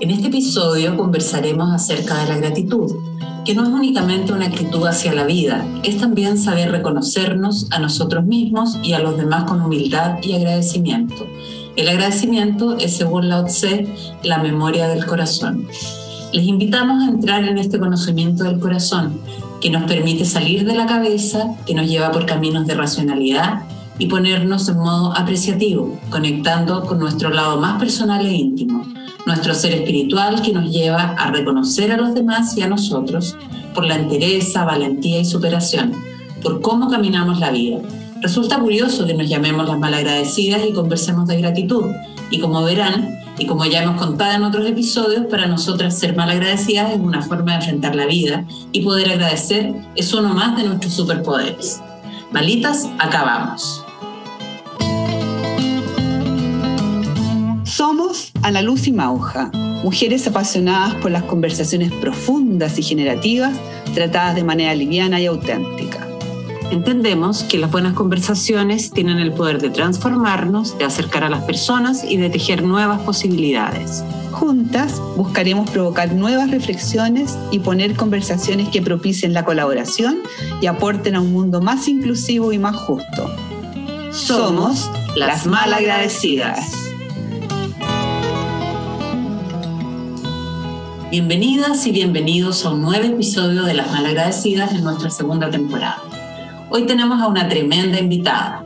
En este episodio conversaremos acerca de la gratitud, que no es únicamente una actitud hacia la vida, es también saber reconocernos a nosotros mismos y a los demás con humildad y agradecimiento. El agradecimiento es, según Lao Tse, la memoria del corazón. Les invitamos a entrar en este conocimiento del corazón, que nos permite salir de la cabeza, que nos lleva por caminos de racionalidad y ponernos en modo apreciativo, conectando con nuestro lado más personal e íntimo nuestro ser espiritual que nos lleva a reconocer a los demás y a nosotros por la entereza, valentía y superación, por cómo caminamos la vida. Resulta curioso que nos llamemos las malagradecidas y conversemos de gratitud. Y como verán, y como ya hemos contado en otros episodios, para nosotras ser malagradecidas es una forma de enfrentar la vida y poder agradecer es uno más de nuestros superpoderes. Malitas, acabamos. Somos Ana Luz y Mauja, mujeres apasionadas por las conversaciones profundas y generativas tratadas de manera liviana y auténtica. Entendemos que las buenas conversaciones tienen el poder de transformarnos, de acercar a las personas y de tejer nuevas posibilidades. Juntas buscaremos provocar nuevas reflexiones y poner conversaciones que propicien la colaboración y aporten a un mundo más inclusivo y más justo. Somos las malagradecidas. Bienvenidas y bienvenidos a un nuevo episodio de Las Malagradecidas en nuestra segunda temporada. Hoy tenemos a una tremenda invitada,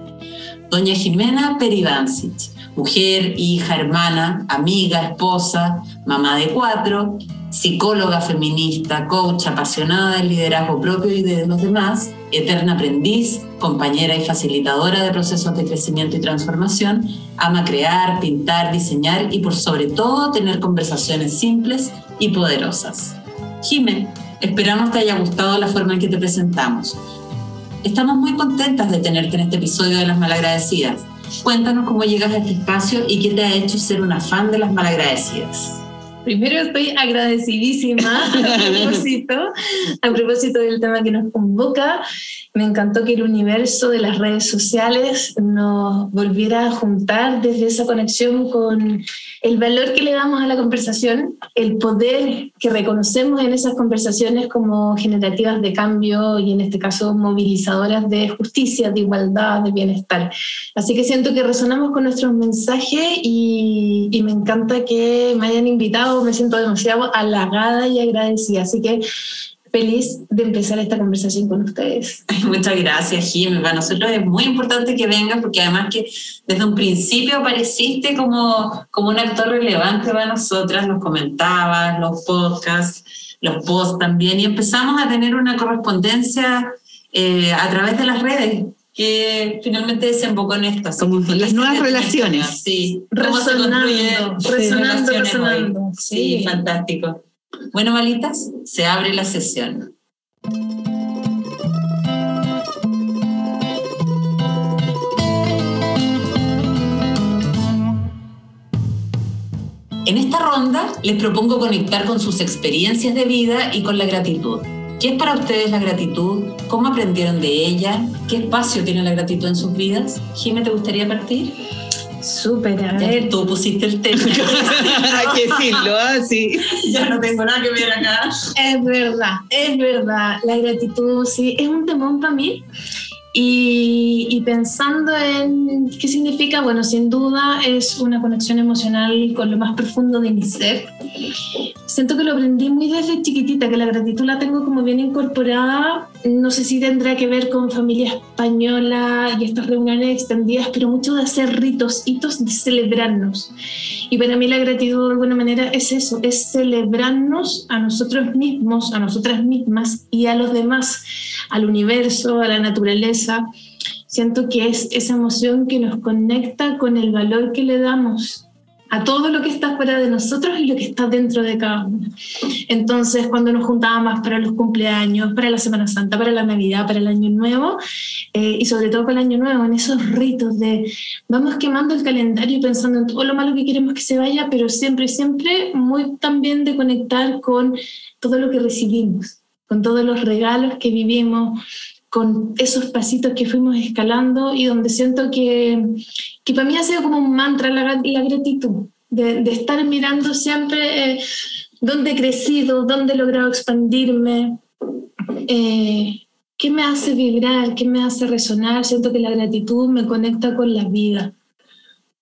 doña Jimena Perivancic, mujer, hija, hermana, amiga, esposa, mamá de cuatro, psicóloga feminista, coach apasionada del liderazgo propio y de los demás, eterna aprendiz, compañera y facilitadora de procesos de crecimiento y transformación, ama crear, pintar, diseñar y por sobre todo tener conversaciones simples y poderosas. Jimé, esperamos te haya gustado la forma en que te presentamos. Estamos muy contentas de tenerte en este episodio de Las Malagradecidas. Cuéntanos cómo llegas a este espacio y qué te ha hecho ser una fan de Las Malagradecidas. Primero estoy agradecidísima a propósito, del tema que nos convoca. Me encantó que el universo de las redes sociales nos volviera a juntar desde esa conexión con el valor que le damos a la conversación, el poder que reconocemos en esas conversaciones como generativas de cambio y en este caso movilizadoras de justicia, de igualdad, de bienestar. Así que siento que resonamos con nuestros mensajes y, y me encanta que me hayan invitado me siento demasiado halagada y agradecida. Así que feliz de empezar esta conversación con ustedes. Muchas gracias, Jimmy. Para nosotros es muy importante que vengas porque además que desde un principio apareciste como, como un actor relevante para nosotras, nos comentabas, los podcasts, los posts también, y empezamos a tener una correspondencia eh, a través de las redes que finalmente desembocó en esto. Como las nuevas relaciones. Sí, resonando, resonando, resonando. Sí, sí, fantástico. Bueno, malitas, se abre la sesión. En esta ronda les propongo conectar con sus experiencias de vida y con la gratitud. ¿Qué es para ustedes la gratitud? ¿Cómo aprendieron de ella? ¿Qué espacio tiene la gratitud en sus vidas? Jimé, ¿te gustaría partir? Súper, a ver. Tú pusiste el tema. Hay que decirlo, así. ¿ah? Ya no tengo nada que ver acá. Es verdad, es verdad. La gratitud, sí, es un temón para mí. Y, pensando en qué significa, bueno, sin duda es una conexión emocional con lo más profundo de mi ser. Siento que lo aprendí muy desde chiquitita, que la gratitud la tengo como bien incorporada. No sé si tendrá que ver con familia española y estas reuniones extendidas, pero mucho de hacer ritos, hitos de celebrarnos. Y para mí la gratitud de alguna manera es eso, es celebrarnos a nosotros mismos, a nosotras mismas y a los demás, al universo, a la naturaleza Siento que es esa emoción que nos conecta con el valor que le damos a todo lo que está fuera de nosotros y lo que está dentro de cada uno. Entonces, cuando nos juntábamos para los cumpleaños, para la Semana Santa, para la Navidad, para el Año Nuevo, eh, y sobre todo para el Año Nuevo, en esos ritos de vamos quemando el calendario pensando en todo lo malo que queremos que se vaya, pero siempre, siempre muy también de conectar con todo lo que recibimos, con todos los regalos que vivimos, con esos pasitos que fuimos escalando y donde siento que, que para mí ha sido como un mantra la, la gratitud. de, estar mirando siempre eh, dónde he crecido, dónde he logrado expandirme, eh, qué me hace vibrar, qué me hace resonar. Siento que la gratitud me conecta con la vida,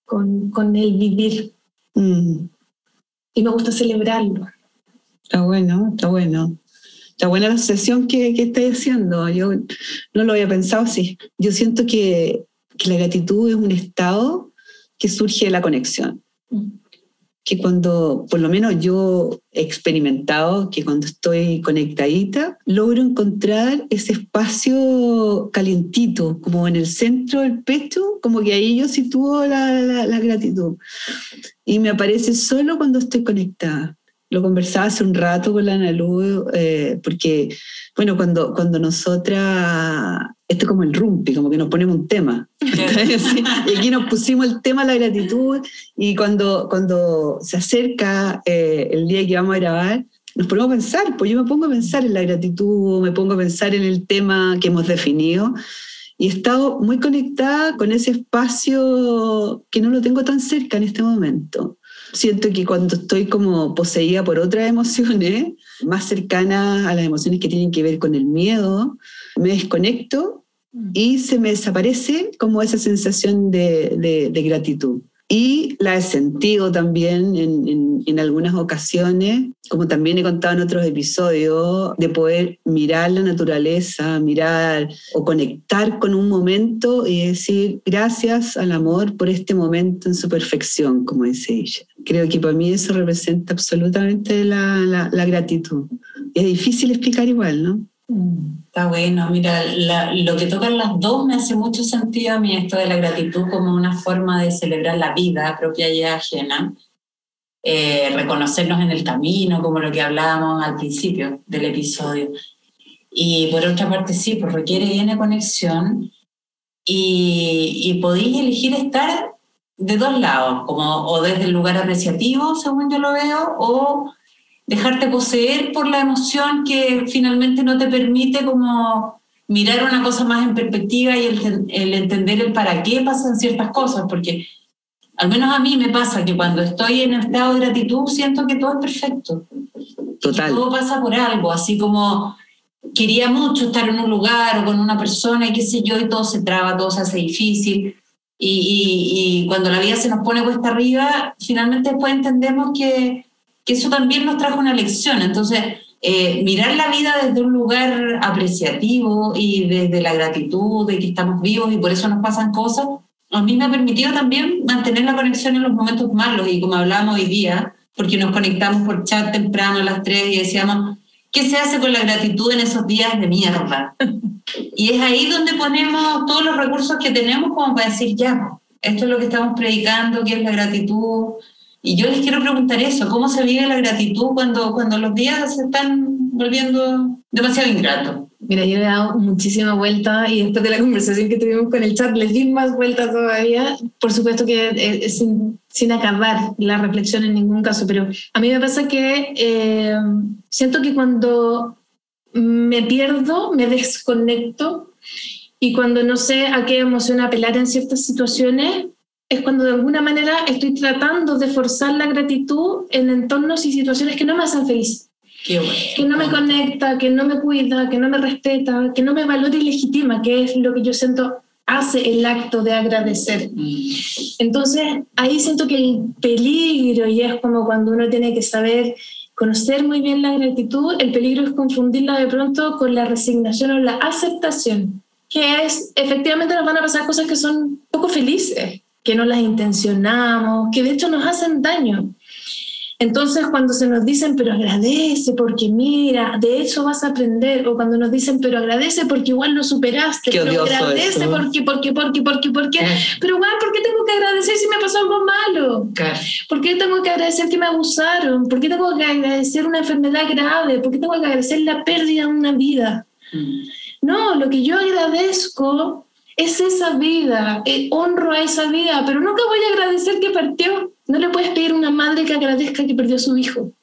con, con el vivir. Mm. Y me gusta celebrarlo. Está bueno, está bueno. Está buena la sesión que, que estáis haciendo. Yo no lo había pensado así. Yo siento que, la gratitud es un estado que surge de la conexión. Que cuando, por lo menos yo he experimentado, que cuando estoy conectadita, logro encontrar ese espacio calientito, como en el centro del pecho, como que ahí yo sitúo la, la gratitud. Y me aparece solo cuando estoy conectada lo conversaba hace un rato con la Ana eh, porque, bueno, cuando, cuando nosotras, esto es como el rumpi, como que nos ponemos un tema. y aquí nos pusimos el tema de la gratitud y cuando, cuando se acerca eh, el día que vamos a grabar, nos ponemos a pensar, pues yo me pongo a pensar en la gratitud, me pongo a pensar en el tema que hemos definido y he estado muy conectada con ese espacio que no lo tengo tan cerca en este momento siento que cuando estoy como poseída por otras emociones, más cercanas a las emociones que tienen que ver con el miedo, me desconecto mm. y se me desaparece como esa sensación de, de gratitud. Y la he sentido también en, en, algunas ocasiones, como también he contado en otros episodios, de poder mirar la naturaleza, mirar o conectar con un momento y decir gracias al amor por este momento en su perfección, como dice ella. Creo que para mí eso representa absolutamente la, la, la gratitud. Es difícil explicar igual, ¿no? Está bueno, mira, lo que tocan las dos me hace mucho sentido a mí esto de la gratitud como una forma de celebrar la vida propia y ajena, eh, reconocernos en el camino, como lo que hablábamos al principio del episodio. Y por otra parte, sí, pues requiere N conexión y, y podéis elegir estar de dos lados, como o desde el lugar apreciativo, según yo lo veo, o dejarte poseer por la emoción que finalmente no te permite como mirar una cosa más en perspectiva y el, entender el para qué pasan ciertas cosas, porque al menos a mí me pasa que cuando estoy en estado de gratitud siento que todo es perfecto. Total. todo pasa por algo, así como quería mucho estar en un lugar o con una persona y qué sé yo, y todo se traba, todo se hace difícil. Y, y cuando la vida se nos pone cuesta arriba, finalmente después entendemos que que eso también nos trajo una lección. Entonces, eh, mirar la vida desde un lugar apreciativo y desde la gratitud de que estamos vivos y por eso nos pasan cosas, a mí me ha permitido también mantener la conexión en los momentos malos y como hablábamos hoy día, porque nos conectamos por chat temprano a las 3 y decíamos, ¿qué se hace con la gratitud en esos días de mierda? Y es ahí donde ponemos todos los recursos que tenemos como para decir, ya, esto es lo que estamos predicando, que es la gratitud, y yo les quiero preguntar eso, ¿cómo se vive la gratitud cuando, cuando los días se están volviendo demasiado ingratos? Mira, yo le he dado muchísima vuelta y después de la conversación que tuvimos con el chat, les di más vueltas todavía. Por supuesto que es sin, sin, acabar la reflexión en ningún caso, pero a mí me pasa que eh, siento que cuando me pierdo, me desconecto y cuando no sé a qué emoción apelar en ciertas situaciones, es cuando de alguna manera estoy tratando de forzar la gratitud en entornos y situaciones que no me hacen feliz. Que no me conecta, que no me cuida, que no me respeta, que no me valora y legitima, que es lo que yo siento hace el acto de agradecer. Mm. Entonces, ahí siento que el peligro, y es como cuando uno tiene que saber conocer muy bien la gratitud, el peligro es confundirla de pronto con la resignación o la aceptación, que es, efectivamente nos van a pasar cosas que son poco felices, que no las intencionamos, que de hecho nos hacen daño. Entonces, cuando se nos dicen, pero agradece porque mira, de eso vas a aprender, o cuando nos dicen, pero agradece porque igual lo superaste, pero agradece porque, porque, porque, porque, porque, eh. pero igual, ¿por qué tengo que agradecer si me pasó algo malo? ¿Por qué tengo que agradecer que me abusaron? ¿Por qué tengo que agradecer una enfermedad grave? ¿Por qué tengo que agradecer la pérdida de una vida? Mm. No, lo que yo agradezco es esa vida, eh, honro a esa vida, pero nunca voy a agradecer que partió. No le puedes pedir a una madre que agradezca que perdió a su hijo.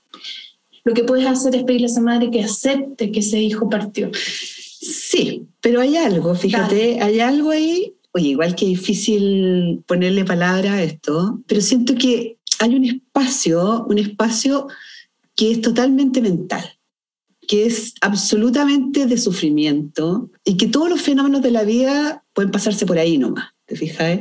Lo que puedes hacer es pedirle a esa madre que acepte que ese hijo partió. Sí, pero hay algo, fíjate, hay algo ahí, oye, igual que difícil ponerle palabra a esto, pero siento que hay un espacio, un espacio que es totalmente mental, que es absolutamente de sufrimiento y que todos los fenómenos de la vida pueden pasarse por ahí nomás. ¿Te fijas?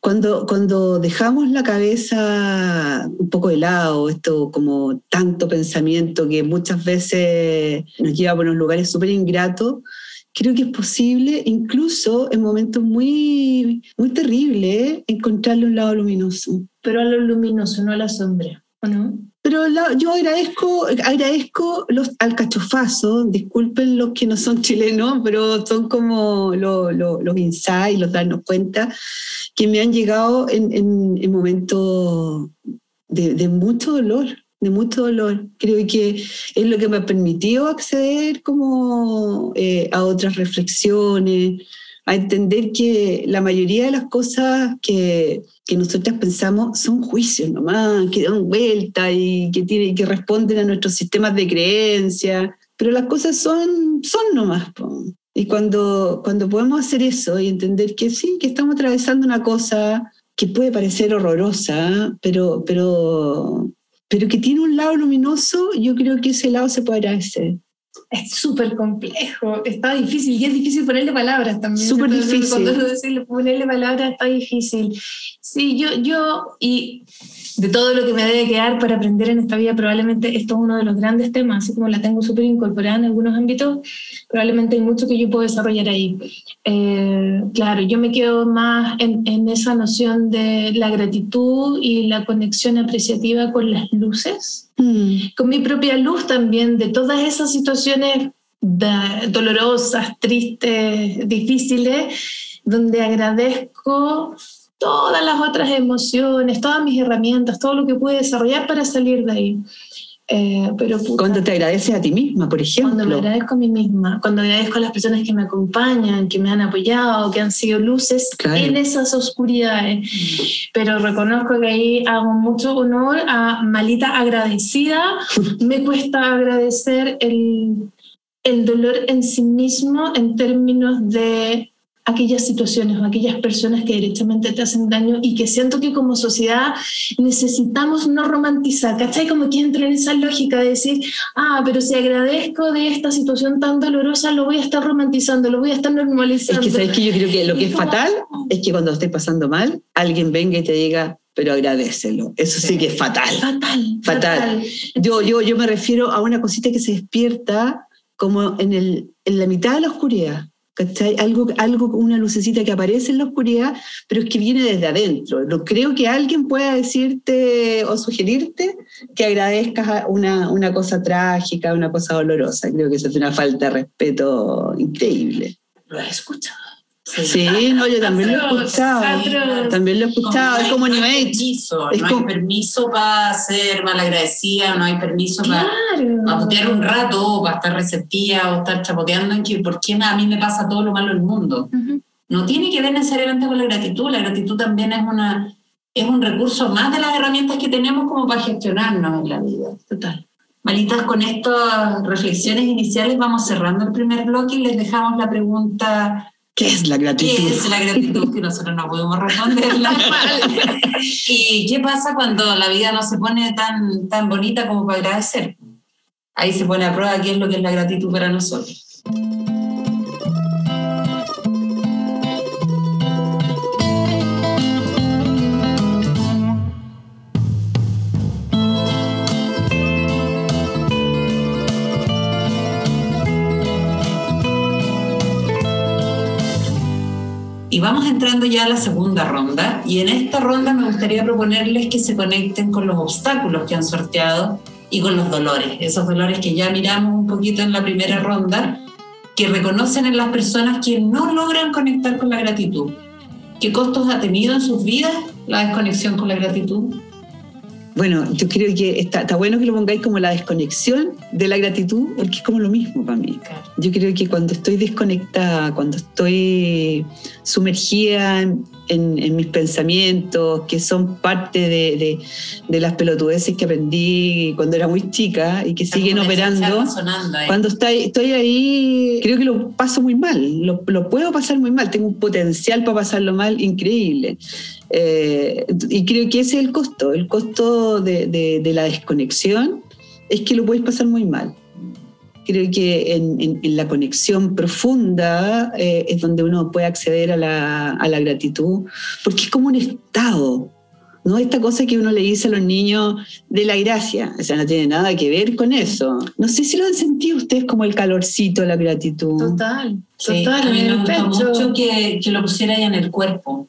Cuando, cuando dejamos la cabeza un poco de lado, esto como tanto pensamiento que muchas veces nos lleva a unos lugares súper ingratos, creo que es posible, incluso en momentos muy, muy terribles, encontrarle un lado luminoso. Pero a lo luminoso, no a la sombra, ¿o no? Pero yo agradezco, agradezco los alcachofazos, disculpen los que no son chilenos, pero son como los insights, los darnos cuenta, que me han llegado en, momentos de, mucho dolor, de mucho dolor. Creo que es lo que me ha permitido acceder como eh, a otras reflexiones, a entender que la mayoría de las cosas que, que nosotras pensamos son juicios nomás, que dan vuelta y que, tienen, que responden a nuestros sistemas de creencia, pero las cosas son, son nomás. Y cuando, cuando podemos hacer eso y entender que sí, que estamos atravesando una cosa que puede parecer horrorosa, pero, pero, pero que tiene un lado luminoso, yo creo que ese lado se puede agradecer es súper complejo, está difícil y es difícil ponerle palabras también. Súper difícil. Cuando uno dice ponerle palabras está difícil. Sí, yo, yo, y de todo lo que me debe quedar para aprender en esta vida, probablemente esto es uno de los grandes temas, así como la tengo súper incorporada en algunos ámbitos, probablemente hay mucho que yo puedo desarrollar ahí. Eh, claro, yo me quedo más en, en, esa noción de la gratitud y la conexión apreciativa con las luces, mm. con mi propia luz también, de todas esas situaciones dolorosas, tristes, difíciles, donde agradezco todas las otras emociones, todas mis herramientas, todo lo que pude desarrollar para salir de ahí. Eh, pero cuando te agradeces a ti misma, por ejemplo. Cuando me agradezco a mí misma, cuando agradezco a las personas que me acompañan, que me han apoyado, que han sido luces en esas oscuridades. Pero reconozco que ahí hago mucho honor a Malita agradecida. me cuesta agradecer el, el dolor en sí mismo en términos de aquellas situaciones o aquellas personas que directamente te hacen daño y que siento que como sociedad necesitamos no romantizar, ¿cachai? Como que entra en esa lógica de decir, ah, pero si agradezco de esta situación tan dolorosa, lo voy a estar romantizando, lo voy a estar normalizando. Es que, ¿sabes que Yo creo que lo que es fatal es que cuando estés pasando mal, alguien venga y te diga, pero agradecelo. Eso sí, que es fatal. Fatal. Fatal. Yo, yo, yo me refiero a una cosita que se despierta como en, el, en la mitad de la oscuridad ¿cachai? Algo, algo, una lucecita que aparece en la oscuridad, pero es que viene desde adentro. No creo que alguien pueda decirte o sugerirte que agradezcas una, una cosa trágica, una cosa dolorosa. Creo que eso es una falta de respeto increíble. Lo he escuchado. Sí, no, yo también lo he escuchado. También lo he escuchado, es como New Age. No hay permiso para ser malagradecida, no hay permiso para, para un rato, para estar receptiva o estar chapoteando en que por qué a mí me pasa todo lo malo del mundo. No tiene que ver necesariamente con la gratitud, la gratitud también es, una, es un recurso más de las herramientas que tenemos como para gestionarnos en la vida. Total. Malitas, con estas reflexiones iniciales vamos cerrando el primer bloque y les dejamos la pregunta ¿Qué es la gratitud? ¿Qué es la gratitud? Que nosotros no podemos responderla. ¿Y qué pasa cuando la vida no se pone tan, tan bonita como para agradecer? Ahí se pone a prueba qué es lo que es la gratitud para nosotros. Y vamos entrando ya a la segunda ronda. Y en esta ronda me gustaría proponerles que se conecten con los obstáculos que han sorteado y con los dolores. Esos dolores que ya miramos un poquito en la primera ronda, que reconocen en las personas que no logran conectar con la gratitud. ¿Qué costos ha tenido en sus vidas la desconexión con la gratitud? Bueno, yo creo que está, está, bueno que lo pongáis como la desconexión de la gratitud, porque es como lo mismo para mí. Yo creo que cuando estoy desconectada, cuando estoy sumergida en, en, mis pensamientos, que son parte de, de, las pelotudeces que aprendí cuando era muy chica y que siguen operando. Cuando estoy, estoy ahí, creo que lo paso muy mal, lo, lo, puedo pasar muy mal, tengo un potencial para pasarlo mal increíble. Eh, y creo que ese es el costo, el costo de, de la desconexión es que lo puedes pasar muy mal creo que en, la conexión profunda eh, es donde uno puede acceder a la, gratitud, porque es como un estado, ¿no? Esta cosa que uno le dice a los niños de la gracia, o sea, no tiene nada que ver con eso. No sé si lo han sentido ustedes como el calorcito, la gratitud. Total, total. a mí me gusta mucho que, lo pusiera ahí en el cuerpo.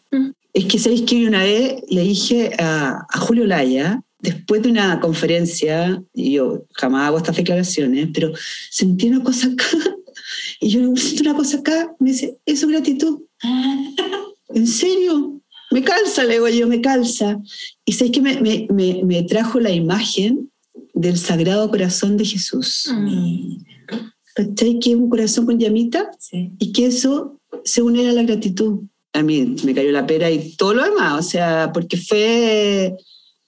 Es que, ¿sabéis que una vez le dije a, a Julio Laya, después de una conferencia, y yo jamás hago estas declaraciones, pero sentí una cosa acá, y yo siento una cosa acá, me dice, eso es gratitud. ¿En serio? Me calza, le digo yo, me calza. Y sé que me, me, me, trajo la imagen del Sagrado Corazón de Jesús. Mm. ¿Cachai? Que es un corazón con llamita y que eso se une a la gratitud. A mí me cayó la pera y todo lo demás, o sea, porque fue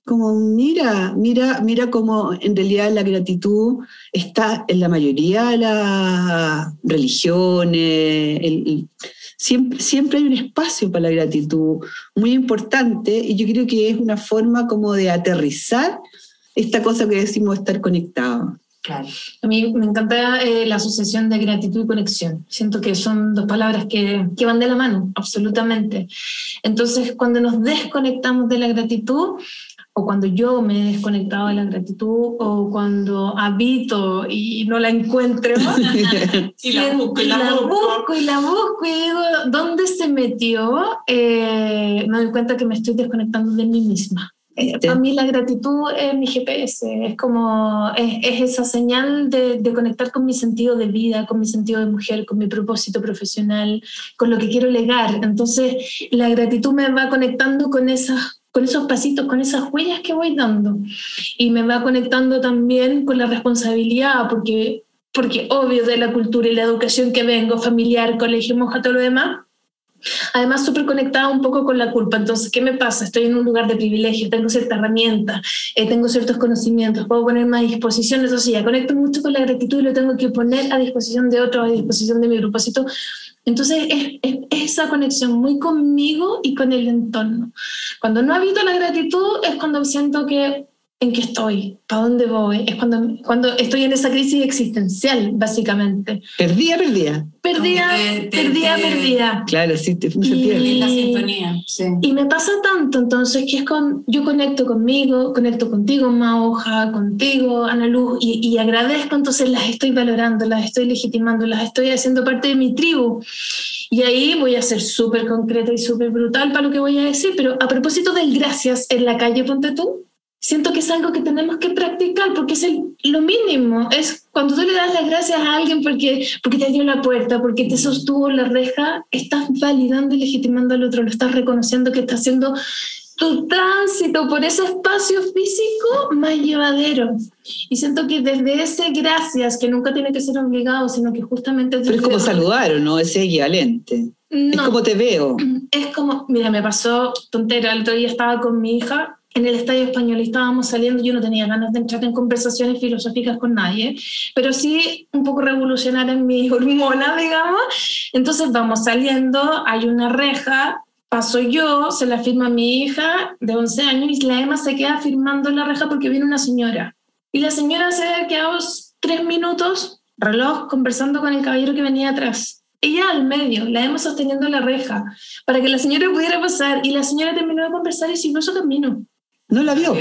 como mira, mira, mira cómo en realidad la gratitud está en la mayoría de las religiones. siempre, siempre hay un espacio para la gratitud muy importante y yo creo que es una forma como de aterrizar esta cosa que decimos estar conectados. Claro. A mí me encanta eh, la asociación de gratitud y conexión. Siento que son dos palabras que, que, van de la mano, absolutamente. Entonces, cuando nos desconectamos de la gratitud, o cuando yo me he desconectado de la gratitud, o cuando habito y no la encuentro, y la busco, y la, busco. y la busco, y digo, ¿dónde se metió? Eh, me doy cuenta que me estoy desconectando de mí misma. Eh, para mí la gratitud es mi GPS, es como, es, es esa señal de, de, conectar con mi sentido de vida, con mi sentido de mujer, con mi propósito profesional, con lo que quiero legar. Entonces, la gratitud me va conectando con esas con esos pasitos, con esas huellas que voy dando. Y me va conectando también con la responsabilidad, porque, porque obvio de la cultura y la educación que vengo, familiar, colegio, monja, todo lo demás, Además, súper conectada un poco con la culpa. Entonces, ¿qué me pasa? Estoy en un lugar de privilegio, tengo cierta herramienta, eh, tengo ciertos conocimientos, puedo ponerme a disposición. Sí, ya conecto mucho con la gratitud y lo tengo que poner a disposición de otros, a disposición de mi propósito. Entonces, es, es, esa conexión muy conmigo y con el entorno. Cuando no habito la gratitud es cuando siento que en qué estoy, para dónde voy. Es cuando, cuando estoy en esa crisis existencial, básicamente. Perdía, perdía. Perdía, perdía, perdía. Claro, sí, te y, la sintonía. Y me pasa tanto, entonces, que es con, yo conecto conmigo, conecto contigo, Mauja, contigo, Ana Luz, y, y agradezco, entonces las estoy valorando, las estoy legitimando, las estoy haciendo parte de mi tribu. Y ahí voy a ser súper concreta y súper brutal para lo que voy a decir, pero a propósito del gracias en la calle, ponte tú, siento que es algo que tenemos que practicar porque es el, lo mínimo. Es cuando tú le das las gracias a alguien porque, porque te dio la puerta, porque te sostuvo la reja, estás validando y legitimando al otro, lo estás reconociendo que está haciendo tu tránsito por ese espacio físico más llevadero. Y siento que desde ese gracias, que nunca tiene que ser obligado, sino que justamente... Pero es como saludar, ¿o no? Es equivalente. es como te veo. Es como, mira, me pasó tontera, el otro día estaba con mi hija en el Estadio Español y estábamos saliendo, yo no tenía ganas de entrar en conversaciones filosóficas con nadie, pero sí un poco revolucionar en mi hormona, digamos. Entonces vamos saliendo, hay una reja, paso yo, se la firma mi hija de 11 años y la Emma se queda firmando la reja porque viene una señora. Y la señora se ha quedado tres minutos, reloj, conversando con el caballero que venía atrás. Ella al medio, la Emma sosteniendo la reja, para que la señora pudiera pasar. Y la señora terminó de conversar y siguió su camino. No la vio.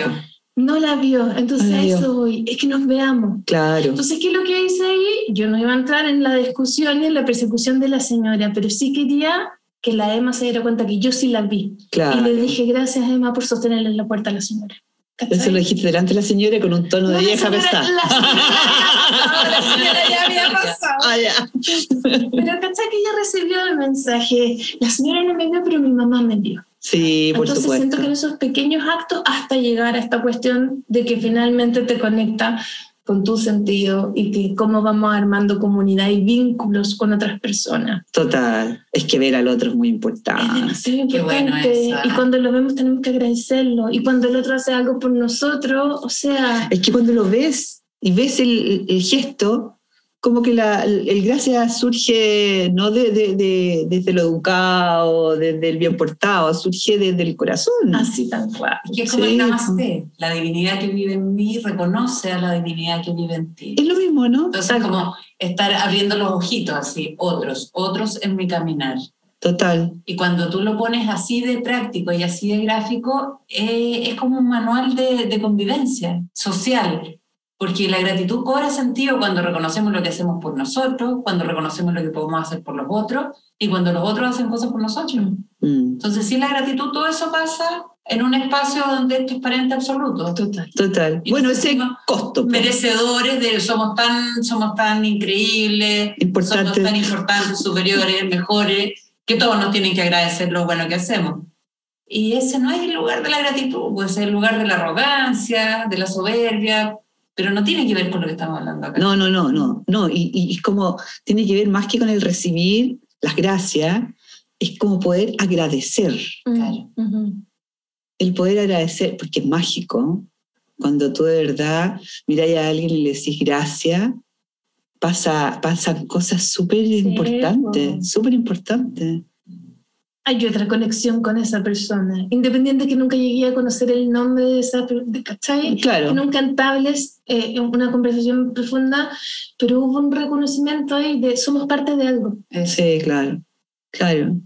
No la vio, entonces eso voy, es que nos veamos. Claro. Entonces, ¿qué es lo que hice ahí? Yo no iba a entrar en la discusión y en la persecución de la señora, pero sí quería que la Emma se diera cuenta que yo sí la vi. Claro. Y le dije, gracias Emma por sostenerle la puerta a la señora. Eso lo dijiste delante de la señora con un tono de vieja pesada. La, señora ya había pasado. Ah, ya. Pero ¿cachai que ella recibió el mensaje? La señora no me vio, pero mi mamá me vio. Sí, por Entonces siento que en esos pequeños actos hasta llegar a esta cuestión de que finalmente te conecta con tu sentido y que cómo vamos armando comunidad y vínculos con otras personas. Total, es que ver al otro es muy importante. Es importante. y cuando lo vemos tenemos que agradecerlo. Y cuando el otro hace algo por nosotros, o sea... Es que cuando lo ves y ves el, el gesto, como que la, el, gracia surge no de, de, desde lo educado, desde el bien portado, surge desde el corazón. Así tal cual. Que es como el namaste, la divinidad que vive en mí reconoce a la divinidad que vive en ti. Es lo mismo, ¿no? Entonces, es como estar abriendo los ojitos así, otros, otros en mi caminar. Total. Y cuando tú lo pones así de práctico y así de gráfico, eh, es como un manual de, de convivencia social porque la gratitud cobra sentido cuando reconocemos lo que hacemos por nosotros, cuando reconocemos lo que podemos hacer por los otros y cuando los otros hacen cosas por nosotros. Mm. Entonces, sin la gratitud, todo eso pasa en un espacio donde es transparente absoluto. Total. Total. bueno, ese costo. Pues. Merecedores de somos tan, somos tan increíbles, somos tan importantes, superiores, mejores, que todos nos tienen que agradecer lo bueno que hacemos. Y ese no es el lugar de la gratitud, pues es el lugar de la arrogancia, de la soberbia, pero no tiene que ver con lo que estamos hablando acá. No, no, no, no, no. Y, y, es como, tiene que ver más que con el recibir las gracias, es como poder agradecer. Claro. El poder agradecer, porque es mágico. Cuando tú de verdad miras a alguien y le decís gracias, pasa, pasan cosas súper importantes, súper importantes hay otra conexión con esa persona, independiente que nunca llegué a conocer el nombre de esa persona, ¿cachai? Claro. nunca entables eh, una conversación profunda, pero hubo un reconocimiento ahí de somos parte de algo. Sí, claro, claro.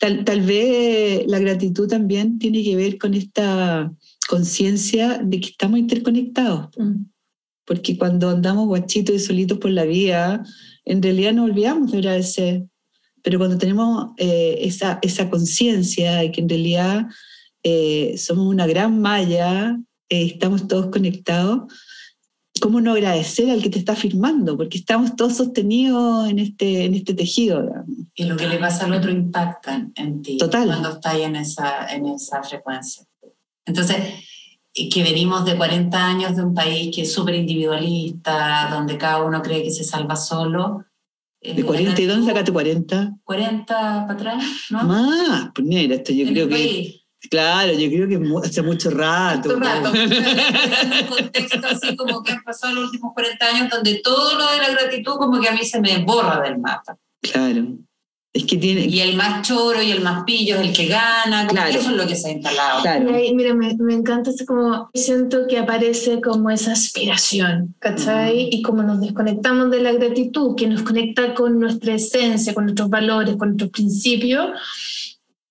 Tal, tal vez la gratitud también tiene que ver con esta conciencia de que estamos interconectados. Mm. Porque cuando andamos guachitos y solitos por la vida, en realidad nos olvidamos de agradecer pero cuando tenemos eh, esa, esa conciencia de que en realidad eh, somos una gran malla, eh, estamos todos conectados, ¿cómo no agradecer al que te está firmando? Porque estamos todos sostenidos en este, en este tejido. Y lo que le pasa al otro impacta en ti Total. cuando estás en esa, en esa frecuencia. Entonces, que venimos de 40 años de un país que es súper individualista, donde cada uno cree que se salva solo, ¿De 40 y dónde sacaste 40? 40 para atrás, ¿no? Más, pues mira, esto yo creo que. Claro, yo creo que hace mucho rato. Mucho rato. en un contexto así como que han pasado los últimos 40 años donde todo lo de la gratitud como que a mí se me borra del mapa. Claro. Es que tiene... Y el más choro y el más pillo es el que gana, claro. eso es lo que se ha instalado. Claro. mira, me, me, encanta, es como, siento que aparece como esa aspiración, ¿cachai? Y como nos desconectamos de la gratitud, que nos conecta con nuestra esencia, con nuestros valores, con nuestros principios,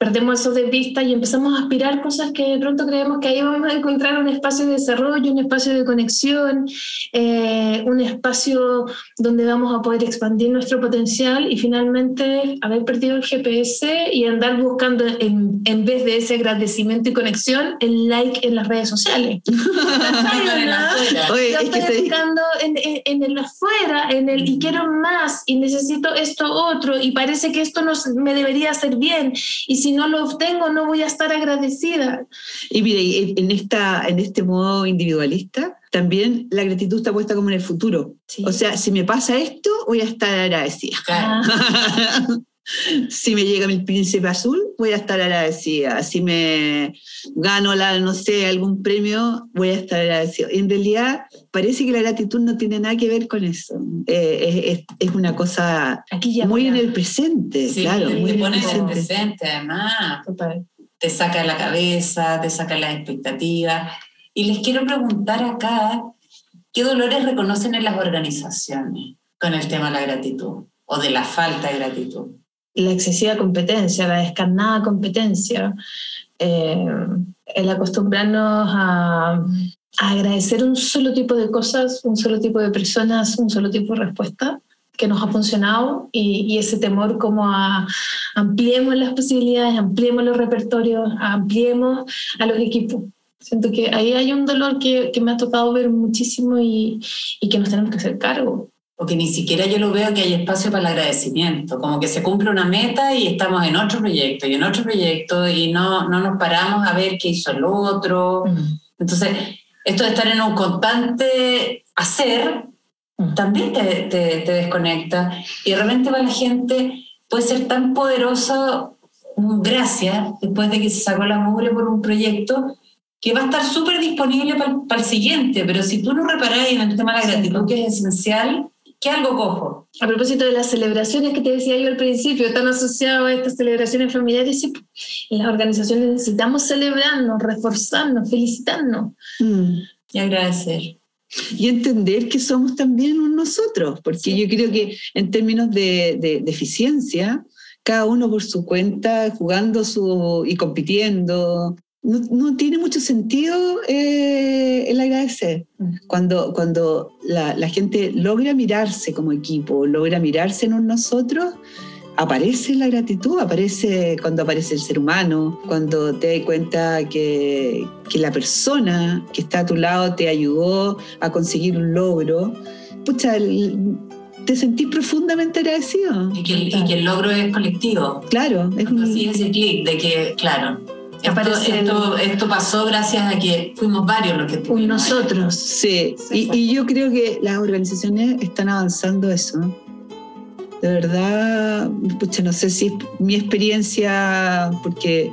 perdemos eso de vista y empezamos a aspirar cosas que de pronto creemos que ahí vamos a encontrar un espacio de desarrollo, un espacio de conexión, eh, un espacio donde vamos a poder expandir nuestro potencial y finalmente haber perdido el GPS y andar buscando en, en vez de ese agradecimiento y conexión el like en las redes sociales. Oye, estoy buscando en, en, en, el afuera, en el y quiero más y necesito esto otro y parece que esto no me debería hacer bien y si no lo obtengo no voy a estar agradecida. Y mire, en, esta, en este modo individualista, también la gratitud está puesta como en el futuro. O sea, si me pasa esto, voy a estar agradecida. Ah. si me llega mi príncipe azul, voy a estar agradecida. Si me gano, la, no sé, algún premio, voy a estar agradecida. En realidad, parece que la gratitud no tiene nada que ver con eso. Eh, es, es, una cosa muy en el presente, claro. Muy en el presente. además. Te saca la cabeza, te saca las expectativas. Y les quiero preguntar acá, ¿qué dolores reconocen en las organizaciones con el tema de la gratitud o de la falta de gratitud? La excesiva competencia, la descarnada competencia, eh, el acostumbrarnos a, agradecer un solo tipo de cosas, un solo tipo de personas, un solo tipo de respuesta que nos ha funcionado y, ese temor como a ampliemos las posibilidades, ampliemos los repertorios, ampliemos a los equipos. Siento que ahí hay un dolor que, que me ha tocado ver muchísimo y, y que nos tenemos que hacer cargo porque ni siquiera yo lo veo que hay espacio para el agradecimiento, como que se cumple una meta y estamos en otro proyecto y en otro proyecto y no, no nos paramos a ver qué hizo el otro. Entonces, esto de estar en un constante hacer mm. también te, te, te desconecta. Y de repente para la gente puede ser tan poderoso, gracias, después de que se sacó la mugre por un proyecto, que va a estar súper disponible para, el siguiente, pero si tú no reparas en el tema de la gratitud, que es esencial, ¿qué algo cojo? A propósito de las celebraciones que te decía yo al principio, están asociadas a estas celebraciones familiares, en las organizaciones necesitamos celebrarnos, reforzarnos, felicitarnos mm. y agradecer. Y entender que somos también nosotros, porque yo creo que en términos de, de, de eficiencia, cada uno por su cuenta, jugando su, y compitiendo, no, tiene mucho sentido eh, el agradecer. Cuando, cuando la, gente logra mirarse como equipo, logra mirarse en nosotros, aparece la gratitud, aparece cuando aparece el ser humano, cuando te das cuenta que, la persona que está a tu lado te ayudó a conseguir un logro. Pucha, te sentís profundamente agradecido. Y que, el logro es colectivo. Claro. Es un... ese clic de que, claro, esto, esto, pasó gracias a que fuimos varios los que Un nosotros. Sí, y, y, yo creo que las organizaciones están avanzando eso. De verdad, pucha, no sé si es mi experiencia, porque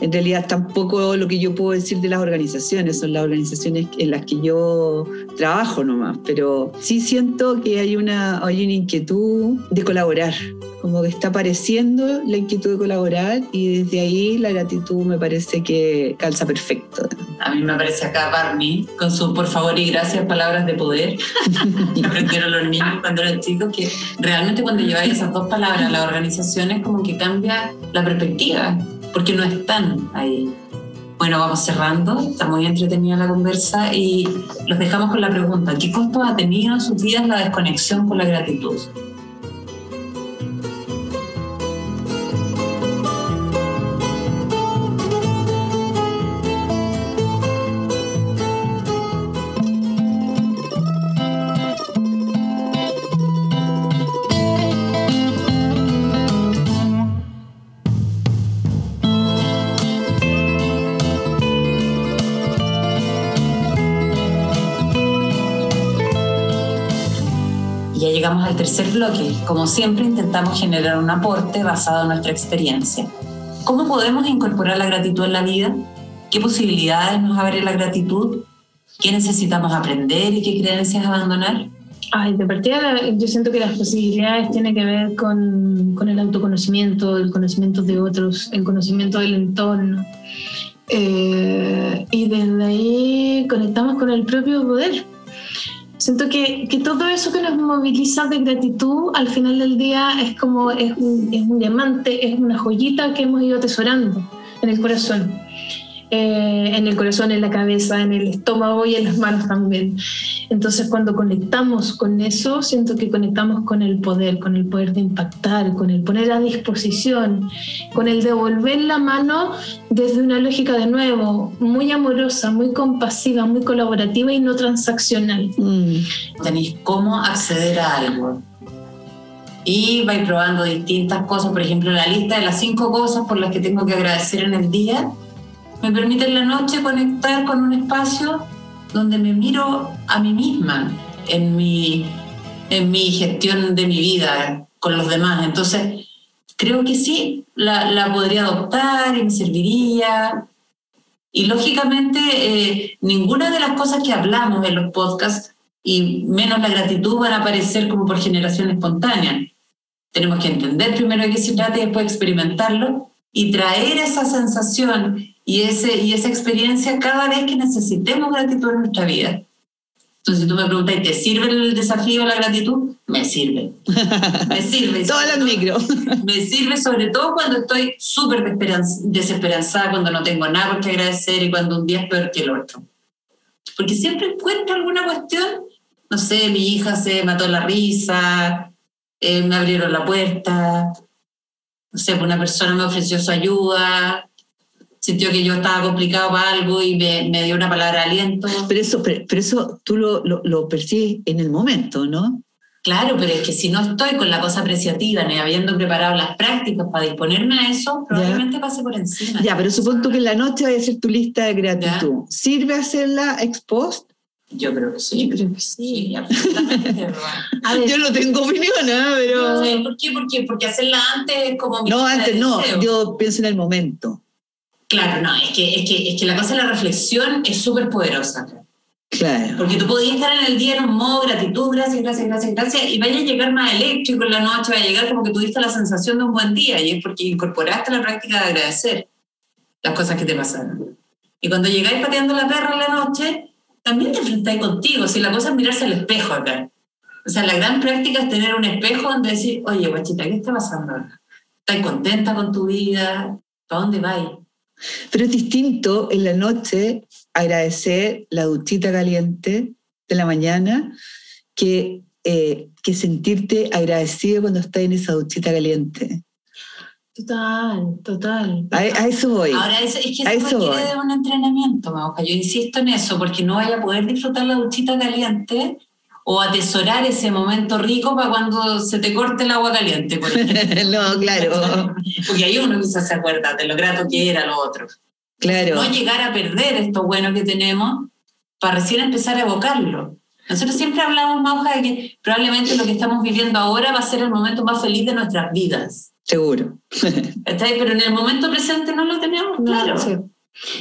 en realidad tampoco lo que yo puedo decir de las organizaciones, son las organizaciones en las que yo trabajo nomás, pero sí siento que hay una, hay una inquietud de colaborar, como que está apareciendo la inquietud de colaborar y desde ahí la gratitud me parece que calza perfecto. A mí me parece acá Barney con su por favor y gracias palabras de poder que aprendieron los niños cuando eran chicos, que realmente cuando lleváis esas dos palabras a las organizaciones como que cambia la perspectiva porque no están ahí. Bueno, vamos cerrando, está muy entretenida la conversa y los dejamos con la pregunta, ¿qué costo ha tenido en sus vidas la desconexión con la gratitud? Tercer bloque. Como siempre, intentamos generar un aporte basado en nuestra experiencia. ¿Cómo podemos incorporar la gratitud en la vida? ¿Qué posibilidades nos abre la gratitud? ¿Qué necesitamos aprender y qué creencias abandonar? Ay, de partida yo siento que las posibilidades tienen que ver con, con el autoconocimiento, el conocimiento de otros, el conocimiento del entorno. Eh, y desde ahí conectamos con el propio poder Siento que, que, todo eso que nos moviliza de gratitud al final del día es como es un, es un diamante, es una joyita que hemos ido atesorando en el corazón. Eh, en el corazón, en la cabeza, en el estómago y en las manos también. Entonces cuando conectamos con eso, siento que conectamos con el poder, con el poder de impactar, con el poner a disposición, con el devolver la mano desde una lógica de nuevo, muy amorosa, muy compasiva, muy colaborativa y no transaccional. Mm. Tenéis cómo acceder a algo y vais probando distintas cosas, por ejemplo, la lista de las cinco cosas por las que tengo que agradecer en el día me permite en la noche conectar con un espacio donde me miro a mí misma en mi, en mi gestión de mi vida con los demás. Entonces, creo que sí, la, la podría adoptar y me serviría. Y lógicamente, eh, ninguna de las cosas que hablamos en los podcasts, y menos la gratitud, van a aparecer como por generación espontánea. Tenemos que entender primero de qué se trata y después experimentarlo y traer esa sensación y, ese, y esa experiencia cada vez que necesitemos gratitud en nuestra vida. Entonces, si tú me preguntas, ¿te sirve el desafío de la gratitud? Me sirve. Me sirve. Todas las micro. Me sirve sobre todo cuando estoy súper desesperanzada, cuando no tengo nada por que agradecer y cuando un día es peor que el otro. Porque siempre encuentro alguna cuestión, no sé, mi hija se mató la risa, eh, me abrieron la puerta, no sé, una persona me ofreció su ayuda, sintió que yo estaba complicado para algo y me, me dio una palabra de aliento. Pero eso, pero, eso tú lo, lo, lo, percibes en el momento, ¿no? Claro, pero es que si no estoy con la cosa apreciativa ni habiendo preparado las prácticas para disponerme a eso, probablemente pase por encima. Ya, pero supongo que en la noche a hacer tu lista de gratitud. ¿Sirve hacerla ex post? Yo creo que sí. Yo creo que sí. Sí, absolutamente. A ver, Yo no tengo opinión, ¿ah? pero... No, ¿Por qué? ¿Por qué? Porque hacerla antes es como... mi No, antes no, deseos. yo pienso en el momento. Claro, no, es que, es que, es que la cosa de la reflexión es súper poderosa. Claro. Porque tú podías estar en el día en un modo gratitud, gracias, gracias, gracias, gracias, y vaya a llegar más eléctrico en la noche, vaya a llegar como que tuviste la sensación de un buen día, y es porque incorporaste la práctica de agradecer las cosas que te pasaron. Y cuando llegáis pateando la perra en la noche, también te enfrentáis contigo, si la cosa es mirarse al espejo acá. O sea, la gran práctica es tener un espejo donde decir, oye, guachita, ¿qué está pasando? ¿Estás contenta con tu vida? ¿Para dónde vais? Pero es distinto en la noche agradecer la duchita caliente de la mañana que, eh, que sentirte agradecido cuando estás en esa duchita caliente. Total, total. A, a eso voy. Ahora, es, es que eso eso requiere voy. de un entrenamiento, Mauja. Yo insisto en eso, porque no vaya a poder disfrutar la duchita caliente o atesorar ese momento rico para cuando se te corte el agua caliente, por ejemplo. no, claro, Porque ahí uno quizás se acuerda de lo grato que era lo otro. claro. No llegar a perder esto bueno que tenemos para recién empezar a evocarlo. Nosotros siempre hablamos, Mauja, de que probablemente lo que estamos viviendo ahora va a ser el momento más feliz de nuestras vidas. Seguro. ¿Cachai? Pero en el momento presente no lo tenemos No, claro. sí.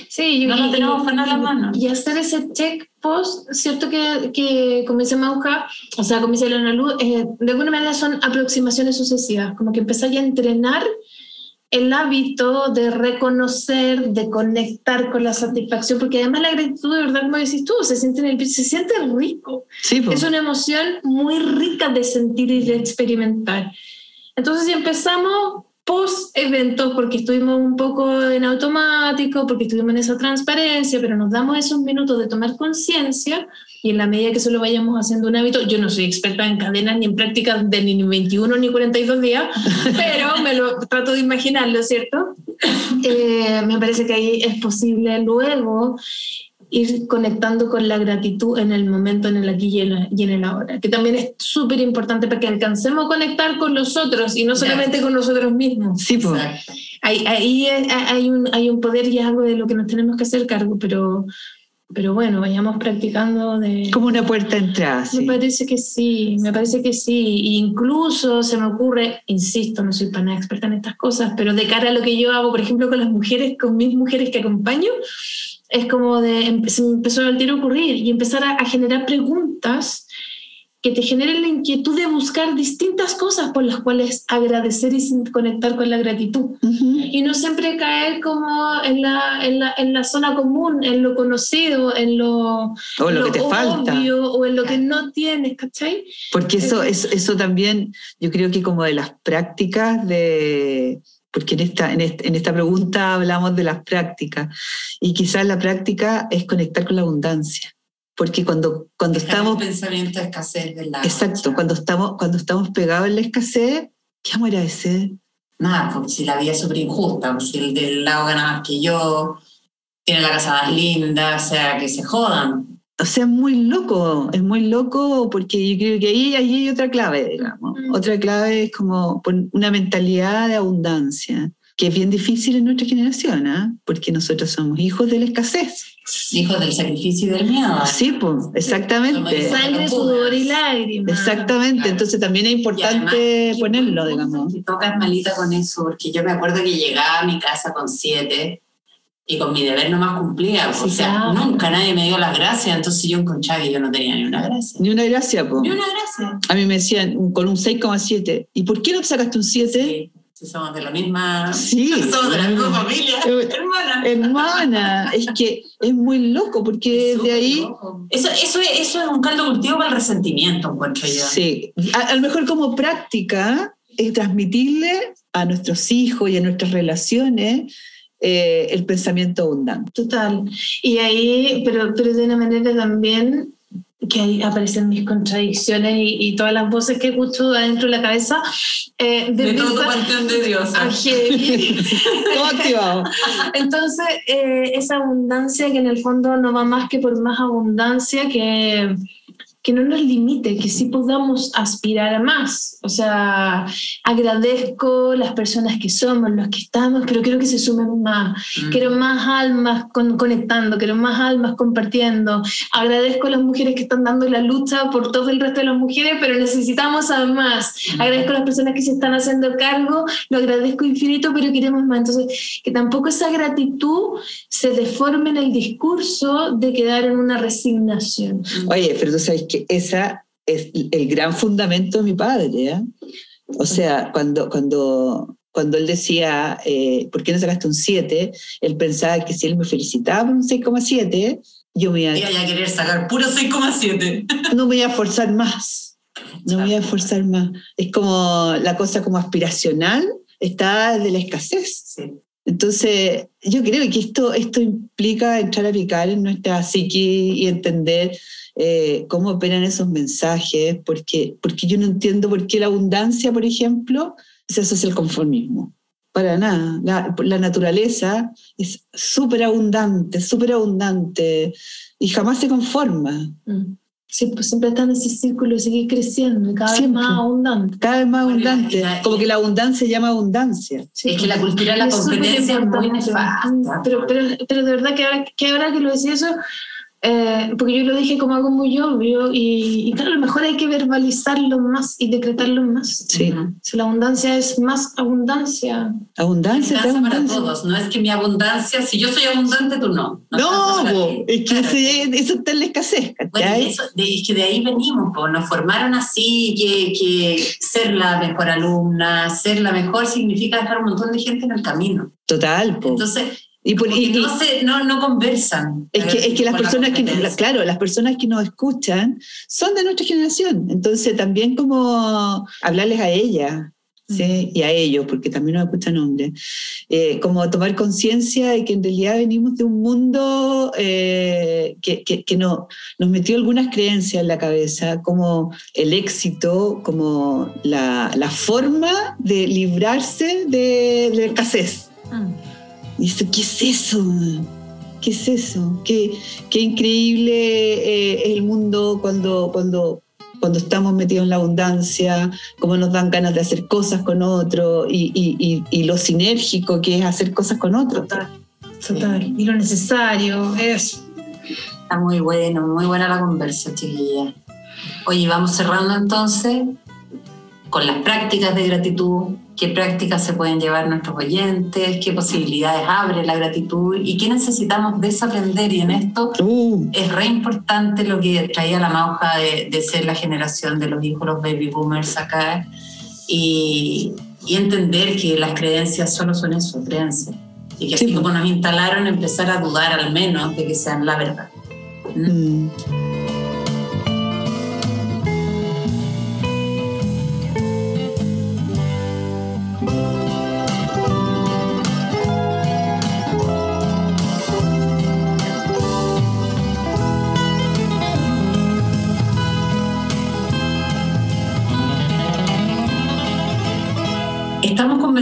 Sí, yo- No lo y- tenemos y- para nada en la mano. Y hacer ese check post, cierto que, que dice Mauja, o sea, dice Leona Luz, eh, de alguna manera son aproximaciones sucesivas, como que empezar a entrenar el hábito de reconocer, de conectar con la satisfacción, porque además la gratitud, de verdad, como decís tú, se siente en el se siente rico. Sí, pues. Es una emoción muy rica de sentir y de experimentar. Entonces, si empezamos post evento, porque estuvimos un poco en automático, porque estuvimos en esa transparencia, pero nos damos esos minutos de tomar conciencia y en la medida que eso lo vayamos haciendo un hábito, yo no soy experta en cadenas ni en prácticas de ni 21 ni 42 días, pero me lo trato de imaginarlo, ¿cierto? Eh, me parece que ahí es posible luego ir conectando con la gratitud en el momento, en el aquí y en, la- y en el ahora, que también es súper importante para que alcancemos a conectar con los otros y no solamente con nosotros mismos. Sí, pues. Ahí, ahí hay, un, hay un poder y es algo de lo que nos tenemos que hacer cargo, pero, pero bueno, vayamos practicando de... Como una puerta de entrada. Me Sí. parece que sí, me parece que sí. E incluso se me ocurre, insisto, no soy para nada experta en estas cosas, pero de cara a lo que yo hago, por ejemplo, con las mujeres, con mis mujeres que acompaño, es como de, se me empezó al tiro a ocurrir y empezar a, a generar preguntas que te generen la inquietud de buscar distintas cosas por las cuales agradecer y conectar con la gratitud. Y no siempre caer como en la, en la, en la zona común, en lo conocido, en lo, O lo que te falta. obvio, o en lo que no tienes, ¿cachai? Porque eso, eso, eso también, yo creo que como de las prácticas de, porque en esta, en esta, en esta pregunta hablamos de las prácticas, y quizás la práctica es conectar con la abundancia. Porque cuando, cuando Dejar estamos, el pensamiento de escasez lado. exacto, cuando estamos, cuando estamos pegados en la escasez, ¿qué vamos a agradecer? Nada, porque si la vida es súper injusta, pues, si el del lado gana más que yo, tiene la casa más linda, o sea, que se jodan. O sea, es muy loco, es muy loco porque yo creo que ahí, ahí hay otra clave, digamos. Mm. Otra clave es como una mentalidad de abundancia, que es bien difícil en nuestra generación, ¿ah? porque nosotros somos hijos de la escasez. Hijos del sacrificio y del miedo. Sí, pues, exactamente. Sangre, sudor y lágrimas. Exactamente, Claro. entonces también es importante además, ponerlo, digamos. Que tocas malita con eso, porque yo me acuerdo que llegaba a mi casa con siete y con mi deber nomás cumplía. Sí, o sea, claro. nunca nadie me dio las gracias, entonces yo encontraba que yo no tenía ni una gracia. Ni una gracia, pues. Ni una gracia. A mí me decían un- con un 6,7. ¿Y por qué no te sacaste un 7? Sí, sí, somos de la misma. Sí. Somos de la misma familia. Eh, Hermana. Hermana, es que es muy loco porque Es de ahí... loco. Eso, eso, es, eso es un caldo cultivo para el resentimiento, encuentro yo. Sí, a, a lo mejor como práctica es transmitirle a nuestros hijos y a nuestras relaciones eh, el pensamiento abundante. Total. Y ahí, pero, pero de una manera también que ahí aparecen mis contradicciones y, y todas las voces que escucho adentro de la cabeza. eh, De todo panteón de Dios. Heavy. Todo activado. Entonces, eh, esa abundancia que en el fondo no va más que por más abundancia, que, que no nos limite, que sí podamos aspirar a más. O sea, agradezco las personas que somos, los que estamos, pero quiero que se sumen más. Mm. Quiero más almas conectando, quiero más almas compartiendo. Agradezco a las mujeres que están dando la lucha por todo el resto de las mujeres, pero necesitamos a más. Mm. Agradezco a las personas que se están haciendo cargo, lo agradezco infinito, pero queremos más. Entonces, que tampoco esa gratitud se deforme en el discurso de quedar en una resignación. Oye, pero tú sabes que esa es el gran fundamento de mi padre. ¿eh? O sea, cuando, cuando, cuando él decía, eh, ¿por qué no sacaste un 7? Él pensaba que si él me felicitaba por un 6,7, yo me iba, a querer sacar puro 6,7. No me iba a forzar más. No me iba a esforzar más. Es como la cosa como aspiracional está de la escasez. Entonces, yo creo que esto, esto implica entrar a picar en nuestra psique y entender eh, cómo operan esos mensajes, porque, porque yo no entiendo por qué la abundancia, por ejemplo, se asocia al conformismo. Para nada. La, naturaleza es súper abundante, súper abundante y jamás se conforma. Mm. Pues siempre está en ese círculo, seguir creciendo, cada vez más abundante. Cada vez más abundante. Como que la abundancia se llama abundancia. es que la cultura de la competencia es muy nefasta. Pero, pero, pero, de verdad que ahora, que ahora que lo decís eso, eh, porque yo lo dije como algo muy obvio y, claro, a lo mejor hay que verbalizarlo más y decretarlo más. Sí. Si la abundancia es más abundancia. Abundancia, abundancia para todos. No es que mi abundancia, si yo soy abundante, tú no. No, es que eso está en la escasez. Bueno, eso, es que de ahí venimos, nos formaron así, que, que ser la mejor alumna, ser la mejor significa dejar un montón de gente en el camino. Total. Entonces, y, no, se, no, no, conversan. Es que, es que las personas que, claro, las personas que nos escuchan son de nuestra generación. Entonces también como hablarles a ella ¿sí? y a ellos, porque también nos escuchan hombres, eh, como tomar conciencia de que en realidad venimos de un mundo eh, que, que, no, nos metió algunas creencias en la cabeza, como el éxito, como la, la forma de librarse de, de escasez. Mm. Y ¿qué es eso? ¿Qué es eso? Qué, qué increíble eh, es el mundo cuando, cuando, cuando estamos metidos en la abundancia, cómo nos dan ganas de hacer cosas con otro y, y, y, lo sinérgico que es hacer cosas con otro. Total, total. Y lo necesario es... Está muy bueno, muy buena la conversa, chiquilla. Oye, vamos cerrando entonces con las prácticas de gratitud, qué prácticas se pueden llevar nuestros oyentes, qué posibilidades abre la gratitud y qué necesitamos desaprender. Y en esto uh. es re importante lo que traía la mauja de, de, ser la generación de los hijos, los baby boomers acá, y, y entender que las creencias solo son eso, creencias. Y que así como nos instalaron, empezar a dudar al menos de que sean la verdad. ¿Mm?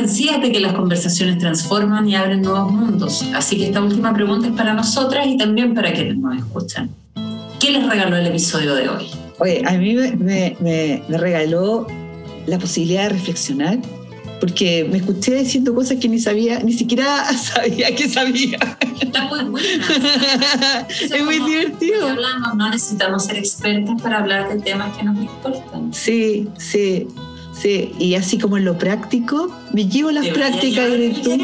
Convencidas de que las conversaciones transforman y abren nuevos mundos, así que esta última pregunta es para nosotras y también para quienes nos escuchan. ¿Qué les regaló el episodio de hoy? Oye, a mí me, me, regaló la posibilidad de reflexionar porque me escuché diciendo cosas que ni sabía, ni siquiera sabía que sabía. Está muy buena. es muy divertido. Hablamos, no necesitamos ser expertas para hablar de temas que nos importan. Sí, sí. Sí, y así como en lo práctico, me llevo las prácticas de gratitud.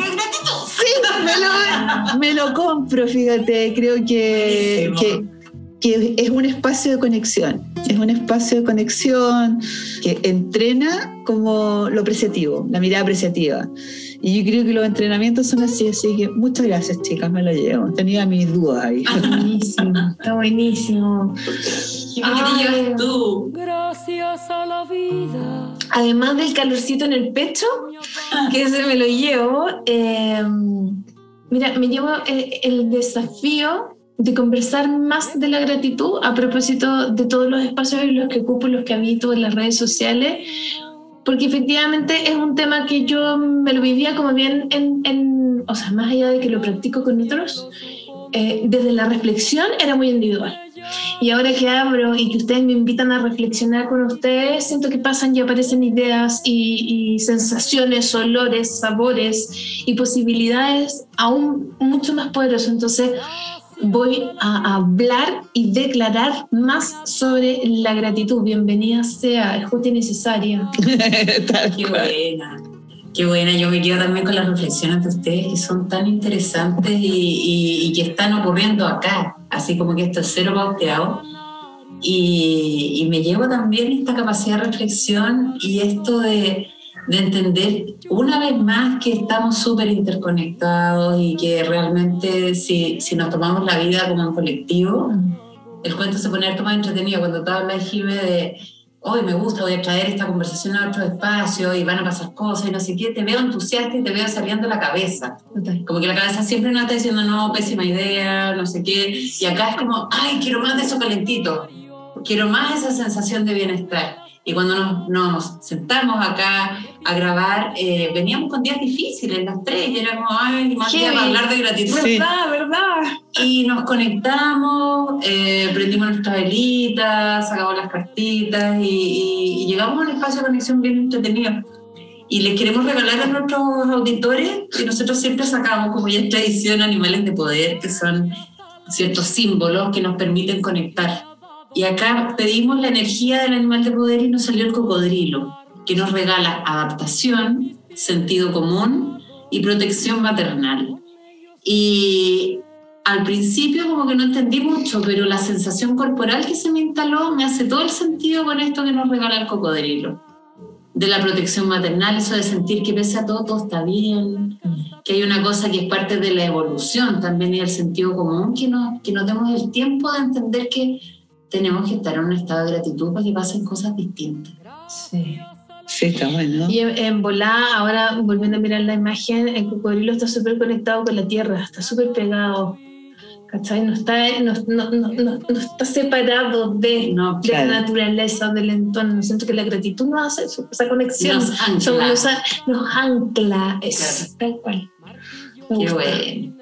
Sí, me lo, me lo, compro, fíjate, creo que, que, es un espacio de conexión, es un espacio de conexión que entrena como lo apreciativo, la mirada apreciativa. Y yo creo que los entrenamientos son así, así que muchas gracias, chicas, me lo llevo. Tenía mis dudas ahí. Está buenísimo, está buenísimo. ¿Qué tú? Gracias a la vida. Además del calorcito en el pecho, que ese me lo llevo, eh, mira, me llevo eh, el desafío de conversar más de la gratitud a propósito de todos los espacios en los que ocupo, los que habito en las redes sociales, porque efectivamente es un tema que yo me lo vivía como bien en, en o sea, más allá de que lo practico con otros, eh, desde la reflexión era muy individual. Y ahora que abro y que ustedes me invitan a reflexionar con ustedes, siento que pasan y aparecen ideas y, sensaciones, olores, sabores y posibilidades aún mucho más poderosas. Entonces, voy a hablar y declarar más sobre la gratitud. Bienvenida sea, es justa y necesaria. Qué buena. Qué buena, yo me quedo también con las reflexiones de ustedes que son tan interesantes y, y, que están ocurriendo acá, así como que esto es cero pauteado. Y, y me llevo también esta capacidad de reflexión y esto de, de entender una vez más que estamos súper interconectados y que realmente si, si, nos tomamos la vida como un colectivo, el cuento se pone harto más entretenido cuando tú hablas, Jime, de hoy me gusta, voy a traer esta conversación a otro espacio y van a pasar cosas y no sé qué, te veo entusiasta y te veo saliendo la cabeza. Como que la cabeza siempre nos está diciendo, no, pésima idea, no sé qué, y acá es como, ay, quiero más de eso calentito, quiero más esa sensación de bienestar. Y cuando nos, nos sentamos acá a grabar, eh, veníamos con días difíciles, las tres, y era como, ay, más que hablar de gratitud. ¿Verdad, verdad? Y nos conectamos, eh, prendimos nuestras velitas, sacamos las cartitas y, y, y, llegamos a un espacio de conexión bien entretenido. Y les queremos regalar a nuestros auditores, que nosotros siempre sacamos, como ya es tradición, animales de poder, que son ciertos símbolos que nos permiten conectar y acá pedimos la energía del animal de poder y nos salió el cocodrilo, que nos regala adaptación, sentido común y protección maternal. Y al principio como que no entendí mucho, pero la sensación corporal que se me instaló me hace todo el sentido con esto que nos regala el cocodrilo. De la protección maternal, eso de sentir que pese a todo, todo está bien, que hay una cosa que es parte de la evolución también y el sentido común, que, no, que nos demos el tiempo de entender que tenemos que estar en un estado de gratitud para que pasen cosas distintas. Sí. Sí, está bueno. Y en, en volá, ahora volviendo a mirar la imagen, el cocodrilo está súper conectado con la tierra, está súper pegado. ¿Cachai? No está, no, no, no, no está separado de, No, de la naturaleza, del entorno. Siento que la gratitud nos hace eso, esa conexión. Nos ancla. Somos- Nos, nos ancla, es tal cual. Qué bueno.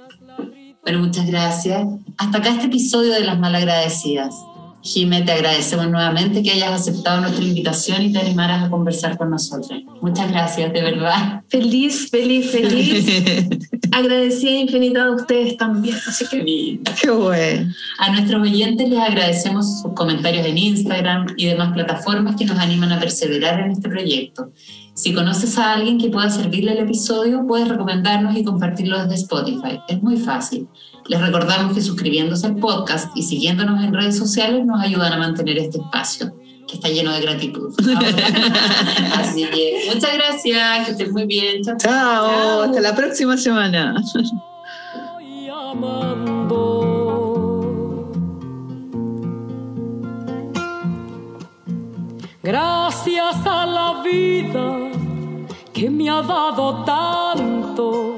Bueno, muchas gracias. Hasta acá este episodio de Las Malagradecidas. Jime, te agradecemos nuevamente que hayas aceptado nuestra invitación y te animaras a conversar con nosotros. Muchas gracias, de verdad. Feliz, feliz, feliz. Agradecida infinita a ustedes también. Así que Qué bueno. A nuestros oyentes les agradecemos sus comentarios en Instagram y demás plataformas que nos animan a perseverar en este proyecto. Si conoces a alguien que pueda servirle el episodio, puedes recomendarnos y compartirlo desde Spotify. Es muy fácil. Les recordamos que suscribiéndose al podcast y siguiéndonos en redes sociales nos ayudan a mantener este espacio que está lleno de gratitud. Así que muchas gracias, que estén muy bien. Chao, chao. Chao. Hasta la próxima semana. Gracias a la vida que me ha dado tanto,